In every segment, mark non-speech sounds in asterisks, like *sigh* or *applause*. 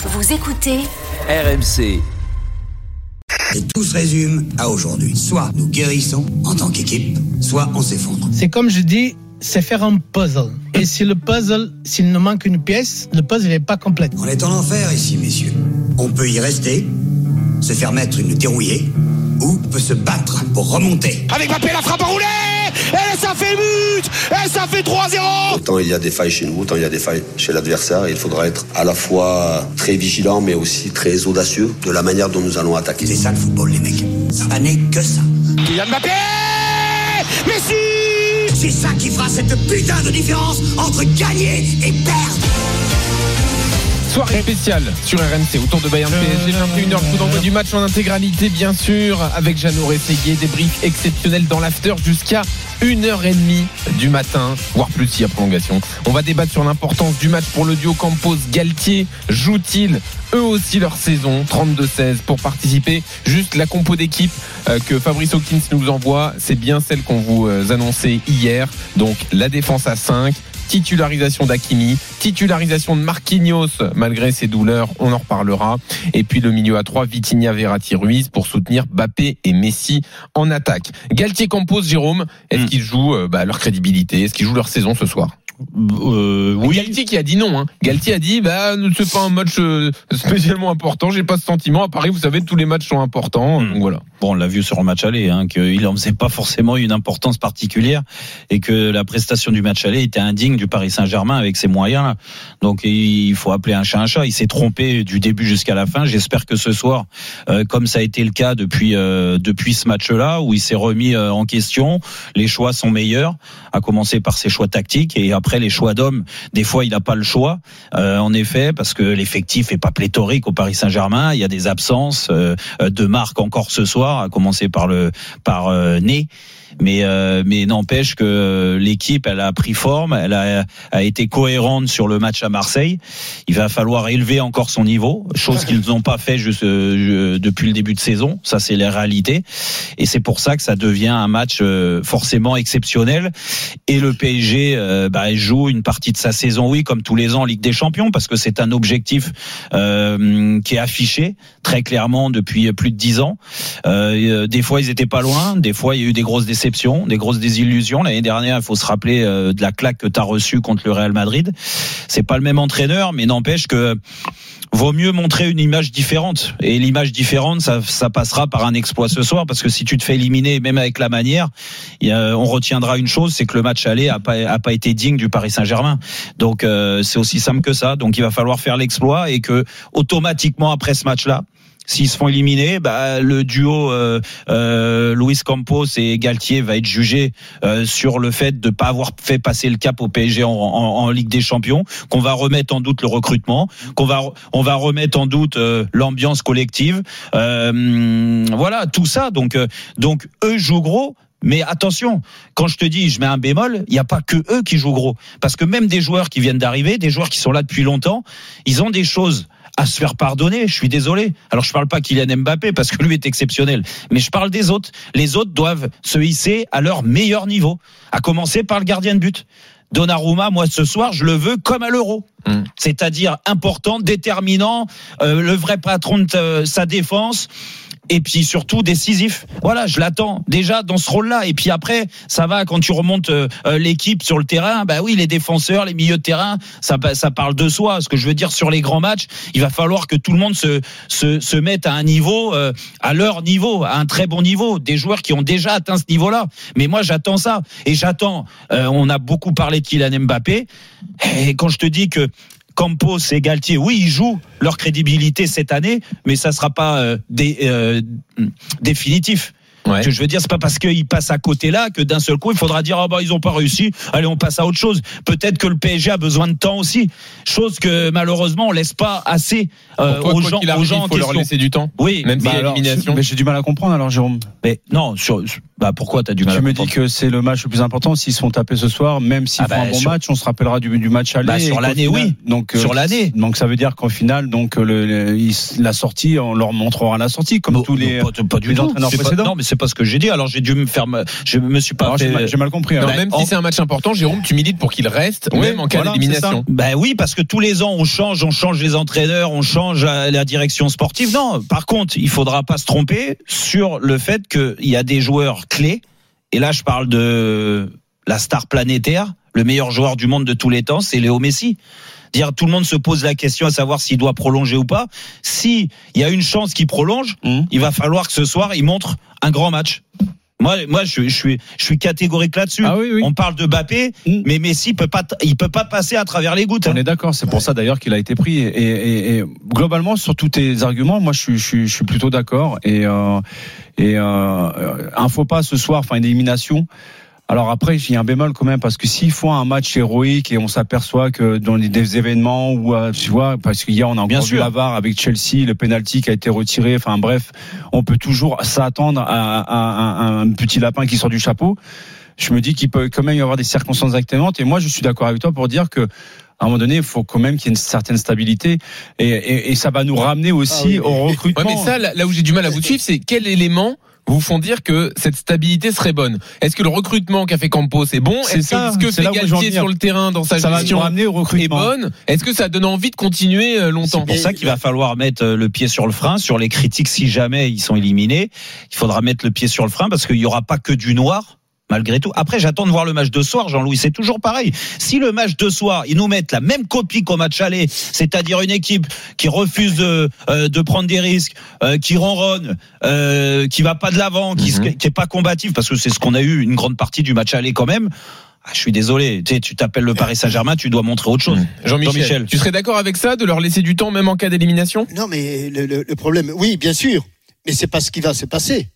Vous écoutez RMC. Et tout se résume à aujourd'hui. Soit nous guérissons en tant qu'équipe, soit on s'effondre. C'est comme je dis, c'est faire un puzzle. Et si le puzzle, s'il nous manque une pièce, le puzzle n'est pas complet. On est en enfer ici, messieurs. On peut y rester, se faire mettre une dérouillée, ou peut se battre pour remonter. Avec Mbappé, la frappe enroulée Et ça fait but Et ça fait 3-0 Autant il y a des failles chez nous, autant il y a des failles chez l'adversaire. Il faudra être à la fois très vigilant, mais aussi très audacieux de la manière dont nous allons attaquer. C'est ça le football, les mecs. Ça n'est que ça. Kylian Mbappé Messi C'est ça qui fera cette putain de différence entre gagner et perdre. Soirée spéciale sur RMC autour de Bayern PSG 21h coup d'envoi du match en intégralité bien sûr avec Jeannot Rességuier débrief exceptionnel dans l'after jusqu'à 1h30 du matin voire plus s'il y a prolongation. On va débattre sur l'importance du match pour le duo Campos Galtier. Jouent-ils eux aussi leur saison? 32-16 pour participer. Juste la compo d'équipe euh, que Fabrice Hawkins nous envoie c'est bien celle qu'on vous euh, annonçait hier. Donc la défense à 5 titularisation d'Akimi, titularisation de Marquinhos malgré ses douleurs, on en reparlera. Et puis le milieu à 3, Vitinha, Verratti, Ruiz pour soutenir Bappé et Messi en attaque. Galtier Campos, Jérôme, est-ce qu'ils jouent euh, bah, leur crédibilité? Est-ce qu'ils jouent leur saison ce soir? Euh, oui. Galtier qui a dit non. Hein. Galtier a dit bah c'est pas un match euh, spécialement important. J'ai pas ce sentiment. À Paris, vous savez, tous les matchs sont importants. Hmm. Donc voilà. Bon, on l'a vu sur le match aller, hein, qu'il en faisait pas forcément une importance particulière et que la prestation du match aller était indigne du Paris Saint-Germain avec ses moyens. Là. Donc il faut appeler un chat un chat. Il s'est trompé du début jusqu'à la fin. J'espère que ce soir, euh, comme ça a été le cas depuis euh, depuis ce match-là, où il s'est remis euh, en question, les choix sont meilleurs. À commencer par ses choix tactiques et après les choix d'hommes. Des fois, il n'a pas le choix, euh, en effet, parce que l'effectif est pas pléthorique au Paris Saint-Germain. Il y a des absences euh, de marque encore ce soir, à commencer par le par euh, Né. Mais euh, mais n'empêche que l'équipe elle a pris forme, elle a, a été cohérente sur le match à Marseille. Il va falloir élever encore son niveau, chose qu'ils n'ont pas fait juste, euh, depuis le début de saison. Ça c'est la réalité, et c'est pour ça que ça devient un match euh, forcément exceptionnel. Et le PSG euh, bah, joue une partie de sa saison, oui, comme tous les ans en Ligue des Champions, parce que c'est un objectif euh, qui est affiché très clairement depuis plus de dix ans. Euh, des fois ils étaient pas loin, des fois il y a eu des grosses des grosses désillusions. L'année dernière, il faut se rappeler euh, de la claque que tu as reçue contre le Real Madrid. C'est pas le même entraîneur, mais n'empêche que vaut mieux montrer une image différente. Et l'image différente, ça, ça passera par un exploit ce soir, parce que si tu te fais éliminer, même avec la manière, on retiendra une chose, c'est que le match aller a pas, a pas été digne du Paris Saint-Germain. Donc euh, c'est aussi simple que ça. Donc il va falloir faire l'exploit et que automatiquement après ce match-là. S'ils se font éliminer, bah, le duo euh, euh, Luis Campos et Galtier va être jugé euh, sur le fait de pas avoir fait passer le cap au PSG en, en- Ligue des Champions, qu'on va remettre en doute le recrutement, qu'on va on va remettre en doute euh, l'ambiance collective. Voilà tout ça. Donc donc eux jouent gros. Mais attention, quand je te dis je mets un bémol, il n'y a pas que eux qui jouent gros. Parce que même des joueurs qui viennent d'arriver, des joueurs qui sont là depuis longtemps, ils ont des choses à se faire pardonner. Je suis désolé. Alors je parle pas Kylian Mbappé parce que lui est exceptionnel, mais je parle des autres. Les autres doivent se hisser à leur meilleur niveau, à commencer par le gardien de but. Donnarumma, moi ce soir, je le veux comme à l'euro. Mm. C'est-à-dire important, déterminant, euh, le vrai patron de euh, sa défense et puis surtout décisif. Voilà, je l'attends déjà dans ce rôle-là. Et puis après, ça va quand tu remontes euh, euh, l'équipe sur le terrain. Bah oui, les défenseurs, les milieux de terrain, ça, ça parle de soi. Ce que je veux dire sur les grands matchs, il va falloir que tout le monde se se, se mette à un niveau, euh, à leur niveau, à un très bon niveau. Des joueurs qui ont déjà atteint ce niveau-là. Mais moi, j'attends ça. Et j'attends. euh, on a beaucoup parlé de Kylian Mbappé. Et quand je te dis que Campos et Galtier, oui, ils jouent leur crédibilité cette année, mais ça sera pas euh, euh, définitif. Ouais. Ce que je veux dire, c'est pas parce qu'ils passent à côté là que d'un seul coup il faudra dire ah bah ils ont pas réussi, allez on passe à autre chose. Peut-être que le PSG a besoin de temps aussi, chose que malheureusement on laisse pas assez euh, toi, aux gens, qu'il aux arrive, gens il en faut leur laisser du temps. Oui, Même bah a alors, élimination. Mais j'ai du mal à comprendre alors, Jérôme. mais non, sur, Bah pourquoi t'as du mal Tu à me dis que c'est le match le plus important. S'ils se font taper ce soir, même s'ils Ah font bah, un bon sur- match, on se rappellera du, du match aller. Bah, sur l'année, oui. Donc euh, Sur l'année. Donc ça veut dire qu'au final, donc le, le- ils- la sortie, on leur montrera la sortie, comme tous les. non, pas, pas du les tout. entraîneurs pas- précédents. non, mais c'est pas ce que j'ai dit. Alors j'ai dû me faire, ma- je me suis pas j'ai mal, compris. Non, même en- si c'est un match important, Jérôme, tu milites pour qu'il reste, Oui, même en cas voilà, d'élimination. Ben oui, parce que tous les ans on change, on change les entraîneurs, on change la, la direction sportive. Non, par contre, il faudra pas se tromper sur le fait qu'il y a des joueurs clés. Et là, je parle de la star planétaire, le meilleur joueur du monde de tous les temps, c'est Léo Messi. Dire tout le monde se pose la question à savoir s'il doit prolonger ou pas. Si il y a une chance qu'il prolonge, Mhm. il va falloir que ce soir il montre un grand match. Moi, moi, je, je suis, je suis catégorique là-dessus. Ah oui, oui. On parle de Bappé, Mhm. mais Messi peut pas, il peut pas passer à travers les gouttes. hein. On est d'accord, c'est pour ça d'ailleurs qu'il a été pris. Et, et- et globalement, sur tous tes arguments, moi, je suis, je suis, je suis plutôt d'accord. Et, euh, et euh, euh, un faux pas ce soir, enfin une élimination. Alors après, il y a un bémol quand même parce que s'ils font un match héroïque et on s'aperçoit que dans des événements où euh, tu vois, parce qu'hier on a Bien sûr. la VAR avec Chelsea, le penalty qui a été retiré. Enfin bref, on peut toujours s'attendre à, à- à un petit lapin qui sort du chapeau. Je me dis qu'il peut quand même y avoir des circonstances atténuantes. Et moi, je suis d'accord avec toi pour dire que à un moment donné, il faut quand même qu'il y ait une certaine stabilité et, et, et ça va nous ramener aussi Ah oui, au mais- recrutement. Ouais, mais ça, là là où j'ai du mal à vous suivre, c'est quel élément vous font dire que cette stabilité serait bonne Est-ce que le recrutement qu'a fait Campos est bon? Est-ce que ce que c'est fait Galtier sur le terrain dans sa ça gestion au est recrutement. bonne? Est-ce que ça donne envie de continuer euh, longtemps? C'est pour ça qu'il va falloir mettre euh, le pied sur le frein sur les critiques si jamais ils sont éliminés. Il faudra mettre le pied sur le frein parce qu'il n'y aura pas que du noir. Malgré tout. Après, j'attends de voir le match de soir, Jean-Louis. C'est toujours pareil. Si le match de soir, ils nous mettent la même copie qu'au match aller, c'est-à-dire une équipe qui refuse de, euh, de prendre des risques, euh, qui ronronne, euh, qui va pas de l'avant, qui, Mhm. qui est pas combative, parce que c'est ce qu'on a eu une grande partie du match aller quand même. Ah, je suis désolé. Tu sais, tu t'appelles le Paris Saint-Germain, tu dois montrer autre chose. Jean-Michel, Jean-Michel. tu serais d'accord avec ça, de leur laisser du temps même en cas d'élimination? Non, mais le, le- le problème, oui, bien sûr, mais c'est pas ce qui va se passer.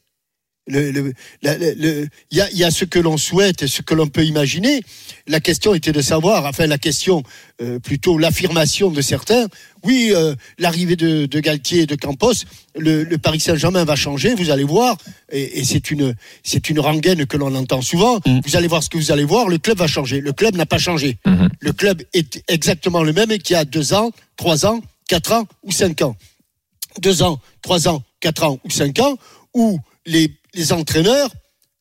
Le, le- la- le- y, a, y a ce que l'on souhaite et ce que l'on peut imaginer. La question était de savoir, enfin la question, euh, plutôt l'affirmation de certains. Oui, euh, l'arrivée de, de Galtier et de Campos, le, le Paris Saint-Germain va changer, vous allez voir, et, et c'est une c'est une rengaine que l'on entend souvent. Mm. Vous allez voir ce que vous allez voir, le club va changer. Le club n'a pas changé. Mhm. Le club est exactement le même qu'il y a deux ans, trois ans, quatre ans ou cinq ans deux ans, trois ans, quatre ans ou cinq ans, où les, les entraîneurs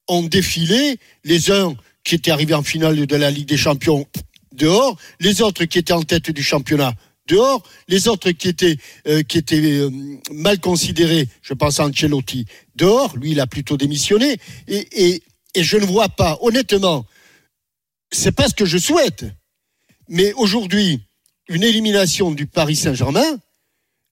ont défilé, les uns qui étaient arrivés en finale de la Ligue des Champions dehors, les autres qui étaient en tête du championnat dehors, les autres qui étaient, euh, qui étaient euh, mal considérés, je pense à Ancelotti, dehors, lui il a plutôt démissionné, et, et, et je ne vois pas, honnêtement, c'est pas ce que je souhaite, mais aujourd'hui, une élimination du Paris Saint-Germain,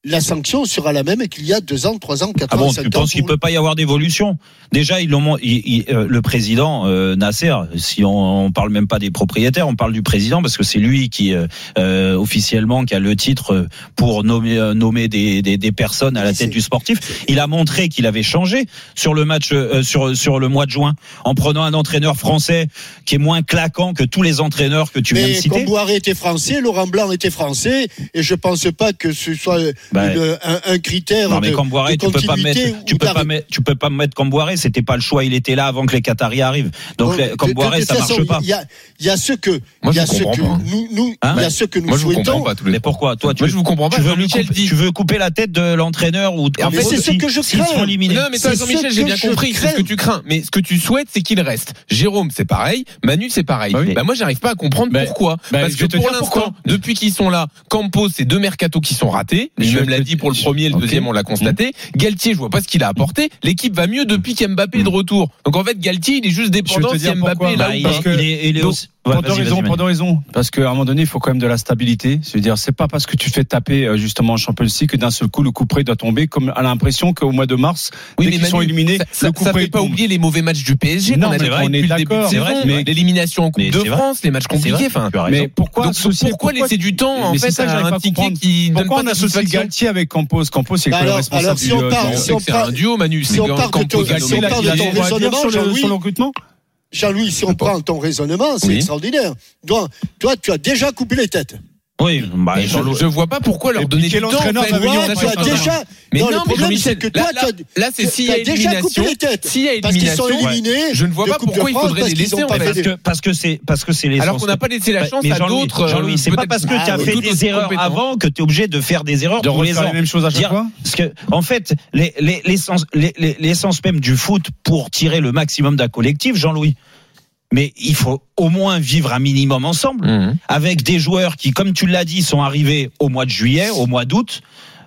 la sanction sera la même qu'il y a deux ans, trois ans, quatre Ah ans, bon, cinq tu ans. penses qu'il peut pas y avoir d'évolution Déjà, ils l'ont, il- il- euh, le président euh, Nasser. Si on, on parle même pas des propriétaires, on parle du président parce que c'est lui qui euh, euh, officiellement qui a le titre euh, pour nommer euh, nommer des, des, des personnes à la Mais tête du sportif. Il a montré qu'il avait changé sur le match euh, sur sur le mois de juin en prenant un entraîneur français qui est moins claquant que tous les entraîneurs que tu viens de Mais citer. Comboiré était français, Laurent Blanc était français, et je pense pas que ce soit Bah, une- un, un critère Non mais Camboiré, tu peux pas mettre, tu peux pas mettre, tu peux pas mettre Camboiré. C'était pas le choix. Il était là avant que les Qataris arrivent. Donc Bon, Camboiré, ça façon, marche pas. Il y a, il y a ce que, Moi, il y a ce comprends que pas. nous, nous Hein il y a ce que nous Moi, je vous comprends souhaitons. pas tous les Mais pourquoi? Toi, tu Moi, je vous comprends pas. tu veux, couper, dit. tu veux couper la tête de l'entraîneur ou de En fait, c'est ce que je crains. Non, mais ça, C'est Jean-Michel, ce j'ai que bien compris. C'est ce que tu crains. Mais ce que tu souhaites, c'est qu'il reste. Jérôme, c'est pareil. Manu, c'est pareil. Bah. Bah, moi, j'arrive pas à comprendre Bah, pourquoi. bah, Parce que pour l'instant, depuis qu'ils sont là, Campos, c'est deux mercatos qui sont ratés. Je Lui-même l'a dit pour le premier et le deuxième, on l'a constaté. Galtier, je vois pas ce qu'il a apporté. L'équipe va mieux depuis qu'Mbappé est de retour. Donc, en fait, Galtier, il est juste dépendant si Mbappé pourquoi. est là Bah, ou il, pas. est, que- il est- il est donc, aussi. Ouais, pour deux raisons, pour deux raisons. Parce qu'à un moment donné, il faut quand même de la stabilité. Je veux dire, c'est pas parce que tu fais taper euh, justement en Champions League que d'un seul coup le coup près doit tomber. Comme à l'impression qu'au mois de mars, Oui, dès qu'ils sont éliminés, ça, ça, le coup ça près fait pas tombe. oublier les mauvais matchs du PSG Non, qu'on a mais vécu on est d'accord. C'est vrai, mais- L'élimination en Coupe Mais de vrai. France, les matchs vrai, compliqués. Enfin. Mais pourquoi donc, associer pourquoi laisser du temps en Mais c'est fait ça à un ticket qui Pourquoi pas on associe Galtier avec Campos Campos, c'est quoi le responsable alors, si du, on euh, On on duo, Manu. si C'est on Campos, parle de ton- Galtier. si on Il a- sur le recrutement Jean-Louis, si on prend ton raisonnement, c'est Oui. extraordinaire. Toi, toi, tu as déjà coupé les têtes. Oui, bah, je, Jean-Louis- je vois pas pourquoi leur donner du temps. tu déjà. Mais non, mais Jean-Michel, que là, toi, là, tu c'est tu s'il y a élimination. S'il y a Parce qu'ils sont élimination, je ne vois pas pourquoi il faudrait les laisser, parce que c'est parce que c'est les Alors qu'on n'a pas laissé la chance Mais à Jean-Louis, d'autres. Jean-Louis, euh, c'est pas parce que tu Ah, as oui. fait des erreurs avant que tu es obligé de faire des erreurs de refaire ans. les mêmes choses à chaque fois Parce que, en fait, les- les- l'essence les- les- l'essence même du foot pour tirer le maximum d'un collectif, Jean-Louis. Mais il faut au moins vivre un minimum ensemble. Mhm. avec des joueurs qui, comme tu l'as dit, sont arrivés au mois de juillet, au mois d'août,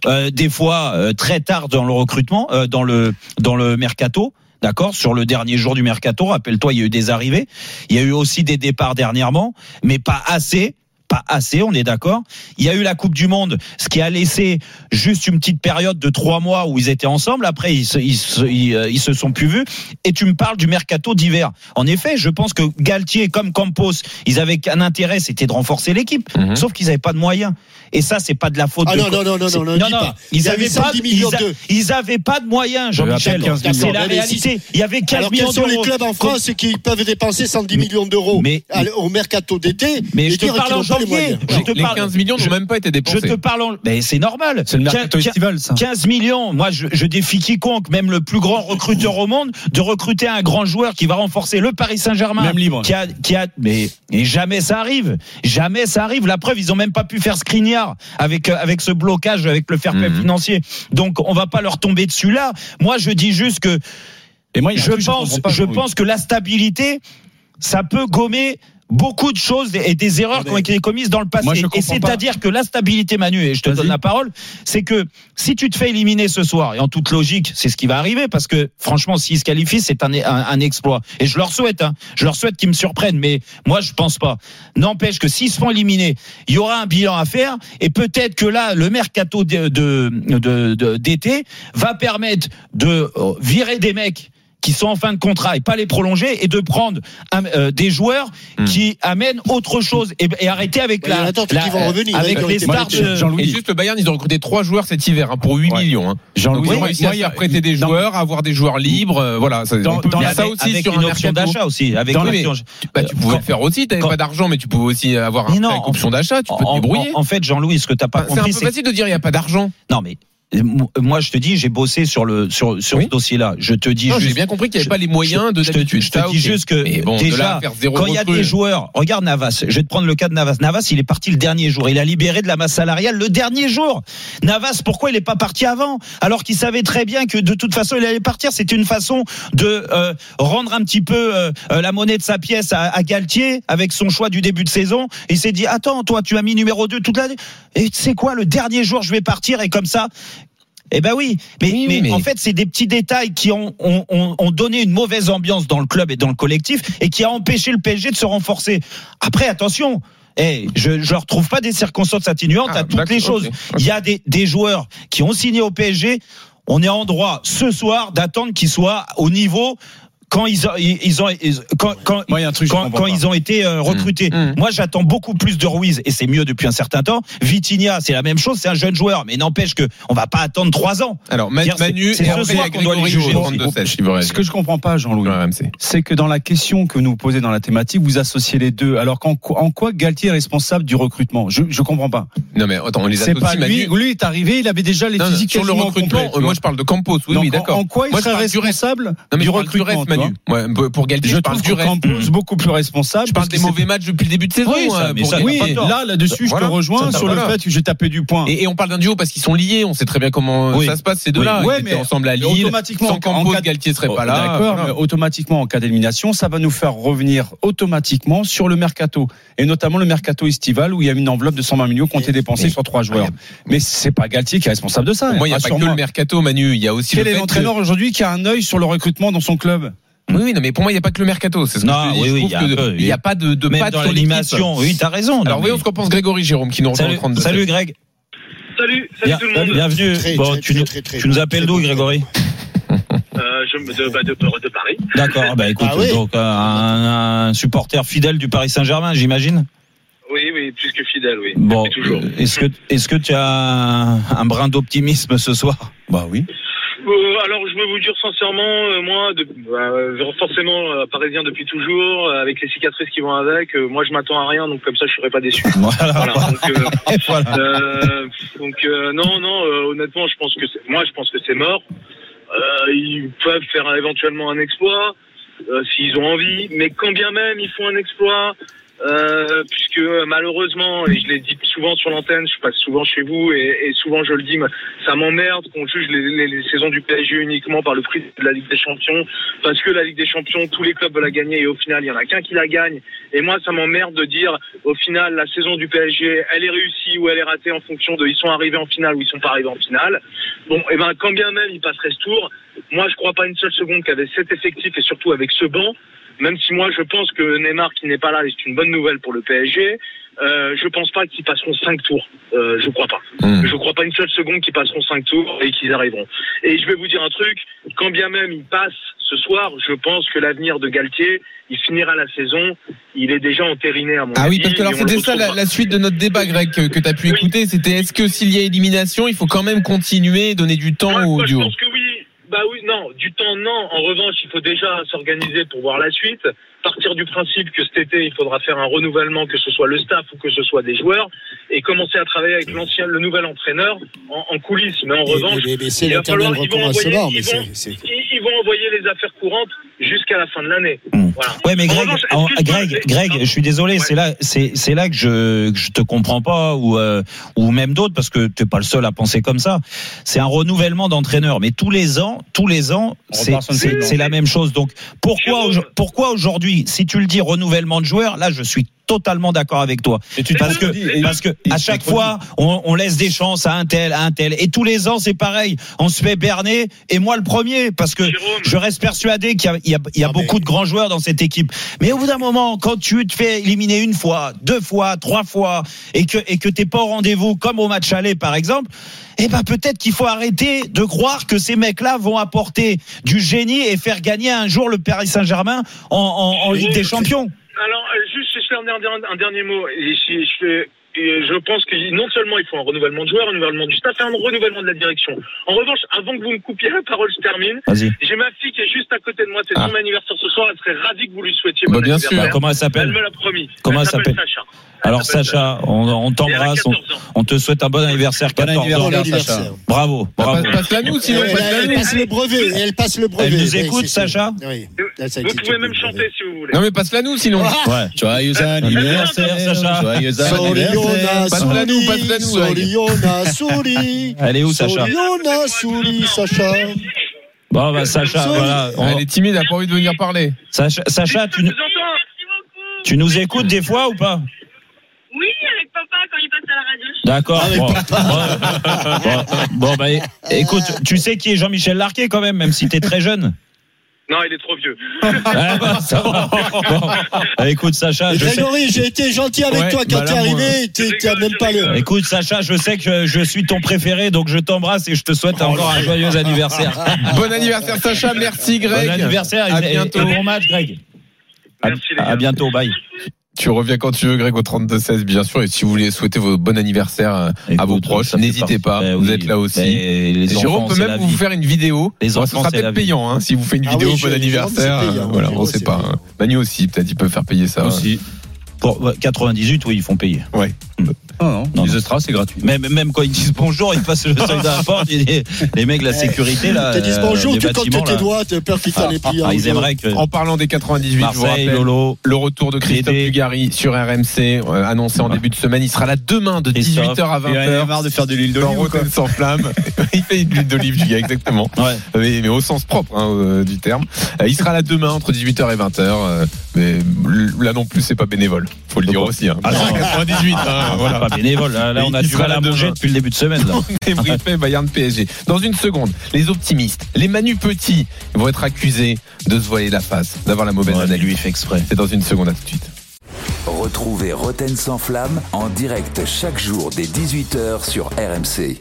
euh, des fois euh, très tard dans le recrutement, euh, dans le dans le mercato. D'accord, sur le dernier jour du mercato, rappelle-toi, il y a eu des arrivées, il y a eu aussi des départs dernièrement, mais pas assez, pas assez, on est d'accord. Il y a eu la Coupe du Monde, ce qui a laissé juste une petite période de trois mois où ils étaient ensemble. Après, ils se, ils se, ils, euh, ils se sont plus vus. Et tu me parles du mercato d'hiver. En effet, je pense que Galtier comme Campos, ils avaient qu'un intérêt, c'était de renforcer l'équipe. Mhm. Sauf qu'ils n'avaient pas de moyens. Et ça, c'est pas de la faute Ah de. non, non, non, non, non, non, dis pas. Il y Ils avait avaient pas, 110 millions ils, a- d'eux. ils avaient pas de moyens, Jean-Michel. Il y avait à peine 15 C'est la Mais réalité. Il y avait 15 Alors millions quels sont les d'euros. clubs en France qui peuvent dépenser 110 millions d'euros Mais- au mercato d'été Mais je te parle en pas les moyens Je te Les parle- 15 millions je- n'ont même pas été Je dépensés. te parle en... Mais c'est normal. C'est le mercato estival, ça. 15 millions. Moi, je, je défie quiconque, même le plus grand recruteur au monde, de recruter un grand joueur qui va renforcer le Paris Saint-Germain. Même libre. Qui a, qui a, mais, et jamais ça arrive. Jamais ça arrive. La preuve, ils ont même pas pu faire Skriniar avec, euh, avec ce blocage, avec le fair play Mhm. financier. Donc, on va pas leur tomber dessus là. Moi, je dis juste que Et moi, il y a un je pense, pas, je pense que la stabilité, ça peut gommer beaucoup de choses et des erreurs qui ont été commises dans le passé. Moi, et c'est-à-dire que la stabilité, Manu, et je te donne la parole, c'est que si tu te fais éliminer ce soir, et en toute logique, c'est ce qui va arriver, parce que franchement, s'ils se qualifient, c'est un, un, un exploit. Et je leur souhaite, hein, je leur souhaite qu'ils me surprennent, mais moi, je pense pas. N'empêche que s'ils se font éliminer, il y aura un bilan à faire, et peut-être que là, le mercato de- de- de- de- d'été va permettre de euh, virer des mecs qui sont en fin de contrat et pas les prolonger et de prendre euh, des joueurs Hmm. qui amènent autre chose et, et arrêter avec Ouais, y en la, la- qui vont revenir, avec hein, les stars de Jean-Louis. Et juste le Bayern, ils ont recruté trois joueurs cet hiver hein, pour 8 Ouais. millions. Hein. Donc Jean-Louis, ils ont réussi à y prêter des dans- joueurs, à avoir des joueurs libres. euh, voilà, ça, Dans- dans- ça aussi avec sur une un option d'achat aussi avec Dans une les- Bah, tu pouvais Quand- le faire aussi, t'avais pas d'argent, mais tu pouvais aussi avoir un Mais non, prêt avec option d'achat, tu peux te débrouiller. en- fait, Jean-Louis, ce que t'as pas un compris, peu c'est facile de dire il n'y a pas d'argent. non mais moi je te dis, j'ai bossé sur le sur sur Oui. ce dossier-là. Je te dis J'ai bien compris qu'il n'y avait je- pas les moyens de je te, d'habitude. je te Ça, dis juste que bon, déjà, quand il y a des joueurs, regarde Navas, je vais te prendre le cas de Navas. Navas, il est parti le dernier jour. Il a libéré de la masse salariale le dernier jour. Navas, pourquoi il n'est pas parti avant? Alors qu'il savait très bien que de toute façon, il allait partir. C'était une façon de euh, rendre un petit peu euh, euh, la monnaie de sa pièce à, à Galtier avec son choix du début de saison. Il s'est dit, attends, toi, tu as mis numéro 2 toute l'année. Et tu sais quoi, le dernier jour, je vais partir et comme ça, eh ben oui, mais, Oui, mais, mais- en fait, c'est des petits détails qui ont, ont, ont, ont donné une mauvaise ambiance dans le club et dans le collectif et qui a empêché le PSG de se renforcer. Après, attention. Eh, je ne retrouve pas des circonstances atténuantes Ah, à toutes les choses. Il y a des, des joueurs qui ont signé au PSG. On est en droit ce soir d'attendre qu'ils soient au niveau quand ils ont, ils ont ils- quand, quand, Moi, truc ils ont été euh, recrutés. Mmh. Moi, j'attends beaucoup plus de Ruiz et c'est mieux depuis un certain temps. Vitinha, c'est la même chose, c'est un jeune joueur, mais n'empêche que on va pas attendre trois ans. Alors, Manu, c'est ce soir a qu'on doit les juger. Giraud, 32-16, s'il vous reste. Ce que je comprends pas, Jean-Louis, c'est que dans la question que vous posez dans la thématique, vous associez les deux. Alors qu'en en quoi Galtier est responsable du recrutement? Je je comprends pas. Non, mais attends, on les C'est pas associe, lui. Manu. Lui est arrivé, il avait déjà les Non, physiques sur le recrutement, euh, moi je parle de Campos, oui, Donc, oui, en- d'accord. En quoi il serait responsable du recrutement Manu. Ouais, pour Galtier, Je je parle trouve du beaucoup plus responsable. Je parle des mauvais matchs depuis le début de saison. Oui, ça, mais pour ça, Galtier. y a pas Oui, là, là-dessus, je te rejoins sur voilà. le fait que j'ai tapé du point. Et, et on parle d'un duo parce qu'ils sont liés, on sait très bien comment Oui. ça se passe ces deux-là. Oui. Ils étaient ensemble à Lille. automatiquement, Sans en Campos, Galtier serait Oh, pas là. D'accord, Voilà. automatiquement, en cas d'élimination, ça va nous faire revenir automatiquement sur le mercato. Et notamment le mercato estival où il y a une enveloppe de 120 millions qui ont été dépensés sur trois joueurs. Mais c'est pas Galtier qui est responsable de ça. Moi, il n'y a pas que le mercato, Manu. Il y a aussi Quel est l'entraîneur aujourd'hui qui a un œil sur le recrutement dans son club? Oui, oui, non, mais pour moi, il n'y a pas que le mercato. C'est ce que Non, je oui, Je oui, trouve il y a n'y a pas de, de Même dans l'animation, oui, t'as raison. Alors, voyons mais- ce qu'en pense Grégory Jérôme qui nous rejoint Salut, au 32 salut Greg. Salut, salut tout le monde. bienvenue. Très, Bon, très, tu, très, nous, très, très tu nous appelles d'où. Grégory? Euh, je, me- de, bah, de, de Paris. D'accord. Ah bah écoute, Ah oui. donc un, un supporter fidèle du Paris Saint-Germain, j'imagine? Oui, oui, plus que fidèle, oui. Bon, toujours. est-ce que est-ce que tu as un, un brin d'optimisme ce soir? Bah oui. Euh, alors, je vais vous dire sincèrement, euh, moi, de, euh, forcément euh, parisien depuis toujours, euh, avec les cicatrices qui vont avec, euh, moi je m'attends à rien, donc comme ça je serai pas déçu. *laughs* Voilà. Voilà, donc, euh, *laughs* Voilà. euh, donc euh, non, non, euh, honnêtement, je pense que c'est- moi je pense que c'est mort. Euh, ils peuvent faire éventuellement un exploit euh, s'ils ont envie, mais quand bien même ils font un exploit, euh, puisque euh, malheureusement, et je l'ai dit souvent sur l'antenne, je passe souvent chez vous et, souvent je le dis, mais ça m'emmerde qu'on juge les, saisons du PSG uniquement par le prix de la Ligue des Champions, parce que la Ligue des Champions, tous les clubs veulent la gagner et au final, il y en a qu'un qui la gagne. Et moi, ça m'emmerde de dire, au final, la saison du PSG, elle est réussie ou elle est ratée en fonction de, ils sont arrivés en finale ou ils sont pas arrivés en finale. Bon, et ben, quand bien même ils passeraient ce tour, moi, je crois pas une seule seconde qu'avec cet effectif et surtout avec ce banc, même si moi je pense que Neymar qui n'est pas là, c'est une bonne nouvelle pour le PSG. Euh, je pense pas qu'ils passeront cinq tours. Euh, je crois pas. Hmm. Je crois pas une seule seconde qu'ils passeront cinq tours et qu'ils arriveront. Et je vais vous dire un truc. Quand bien même ils passent ce soir, je pense que l'avenir de Galtier, il finira la saison. Il est déjà entériné à mon Ah avis. oui, parce que alors c'était ça la, suite de notre débat, Greg, que, que tu as pu Oui. écouter. C'était est-ce que s'il y a élimination, il faut quand même continuer, donner du temps Moi, au je duo pense que oui. Bah oui, non, du temps, non. En revanche, il faut déjà s'organiser pour voir la suite. Partir du principe que cet été, il faudra faire un renouvellement, que ce soit le staff ou que ce soit des joueurs, et commencer à travailler avec l'ancien, le nouvel entraîneur en, en coulisses. Mais en revanche, mais- mais c'est il va l'éternel falloir- ils vont envoyer- Mais ils vont- c'est- c'est- ils, ils vont envoyer les affaires courantes jusqu'à la fin de l'année. Hmm. Voilà. Ouais, mais En Greg, revanche, en- Greg, Greg, je suis désolé, Ouais. c'est là, c'est, c'est là que je, que je te comprends pas ou, euh, ou même d'autres parce que t'es pas le seul à penser comme ça. C'est un renouvellement d'entraîneur, mais tous les ans, tous les ans, On c'est, la même chose. Donc, pourquoi, pourquoi aujourd'hui, si tu le dis renouvellement de joueurs, là, je suis totalement d'accord avec toi. Parce que, parce que à chaque fois, on, on laisse des chances à un tel, à un tel. Et tous les ans, c'est pareil. On se fait berner. Et moi, le premier, parce que Jérôme. je reste persuadé qu'il y a, il y a, il y a Non, mais- beaucoup de grands joueurs dans cette équipe. Mais au bout d'un moment, quand tu te fais éliminer une fois, deux fois, trois fois, et que, et que t'es pas au rendez-vous, comme au match aller, par exemple, eh ben, peut-être qu'il faut arrêter de croire que ces mecs-là vont apporter du génie et faire gagner un jour le Paris Saint-Germain en, en, en Ligue des Champions. Alors, euh, juste, je fais un dernier, un dernier mot. Et je, je fais- et je pense que non seulement il faut un renouvellement de joueurs, un renouvellement du staff et un renouvellement de la direction. En revanche, avant que vous me coupiez la parole, je termine. Vas-y. J'ai ma fille qui est juste à côté de moi. C'est Ah. son anniversaire ce soir. Elle serait ravie que vous lui souhaitiez Bah, bon bien anniversaire. sûr. Comment elle Elle s'appelle me l'a promis. Comment elle s'appelle Sacha. Alors *laughs* Sacha, on, t'embrasse, on, 14 ans. on te souhaite un bon anniversaire, Bon 14 ans. anniversaire, Bon Sacha. anniversaire. Bravo, bravo. passe- Passe-la nous, sinon. Elle, elle nous. passe le brevet. Elle passe le brevet. Elle nous écoute, Sacha Oui. Là, Vous pouvez tout même chanter si vous voulez. Non, mais passe-la nous, sinon. Ouais. Joyeux anniversaire, Sacha. Joyeux Soriona, Passe-la nous, Souli, passe-la nous, Greg. Soriona, Souli. Elle est où, Sacha Soriona, Souli, Sacha. Bon, bah, Sacha, voilà. on- Elle est timide, elle a pas envie de venir parler. Sacha, Sacha, tu, tu nous écoutes des fois ou pas Oui, avec papa quand il passe à la radio. D'accord. Bon, bon, bon, bah, écoute, tu sais qui est Jean-Michel Larquet quand même, même si t'es très jeune. Non, il est trop vieux. *laughs* Ah, bah, ça va. Bon. Bah, écoute, Sacha, je sais. J'ai été gentil avec Ouais, toi quand bah t'es arrivé. T'es même pas le. Écoute, Sacha, je sais que je suis ton préféré, donc je t'embrasse et je te souhaite encore un joyeux anniversaire. *laughs* Bon anniversaire, Sacha. Merci, Greg. Bon anniversaire À et, et- bientôt. et bon match, Greg. À, Merci, les à bientôt, bye. Tu reviens quand tu veux, Greg, au 32-16, bien sûr. Et si vous voulez souhaiter vos bon anniversaire euh, à vos proches, ça n'hésitez pas. Ben vous oui. êtes là aussi. Ben, les Jérôme peut même vous vie. faire une vidéo. Les ce sera peut-être payant, hein, si vous faites une Ah vidéo oui, bon anniversaire. payant, voilà, on Jérôme, sait pas. hein. Manu aussi, peut-être il peut faire payer ça. Aussi. Pour ouais, 98, oui, ils font payer. Non, non, Non, les non. Extras, c'est gratuit. Même, même quand ils disent bonjour, ils passent le seuil de la porte. les, les mecs la sécurité, là. T'as dit euh, bonjour, tu comptes tes doigts, t'as peur qu'il t'en ait pris un. Ah, ils aimeraient que En parlant des 98, je vous Marseille, rappelle Lolo, le retour de Christophe. Dugarry sur RMC, euh, annoncé en Ouais. début de semaine. Il sera là demain de Christophe. 18h à Il en a 20h. marre de faire de l'huile Dans d'olive. Rotten sans flamme. *laughs* il fait de l'huile d'olive, du gars, exactement. Ouais. Mais, mais au sens propre hein, euh, du terme. Il sera là demain entre 18h et 20h. euh, mais là non plus, c'est pas bénévole. Faut le dire Pourquoi aussi. Hein. Ah non. 98. hein, Ah, voilà. Pas bénévole. Là, là, on a du mal à manger depuis le début de semaine. Là. *laughs* débriefé Bayern PSG. Dans une seconde, les optimistes, les Manu Petits vont être accusés de se voiler la face, d'avoir la mauvaise Ouais, analyse. lui, il fait exprès. C'est dans une seconde, à tout de suite. Retrouvez Roten sans flamme en direct chaque jour dès 18h sur RMC.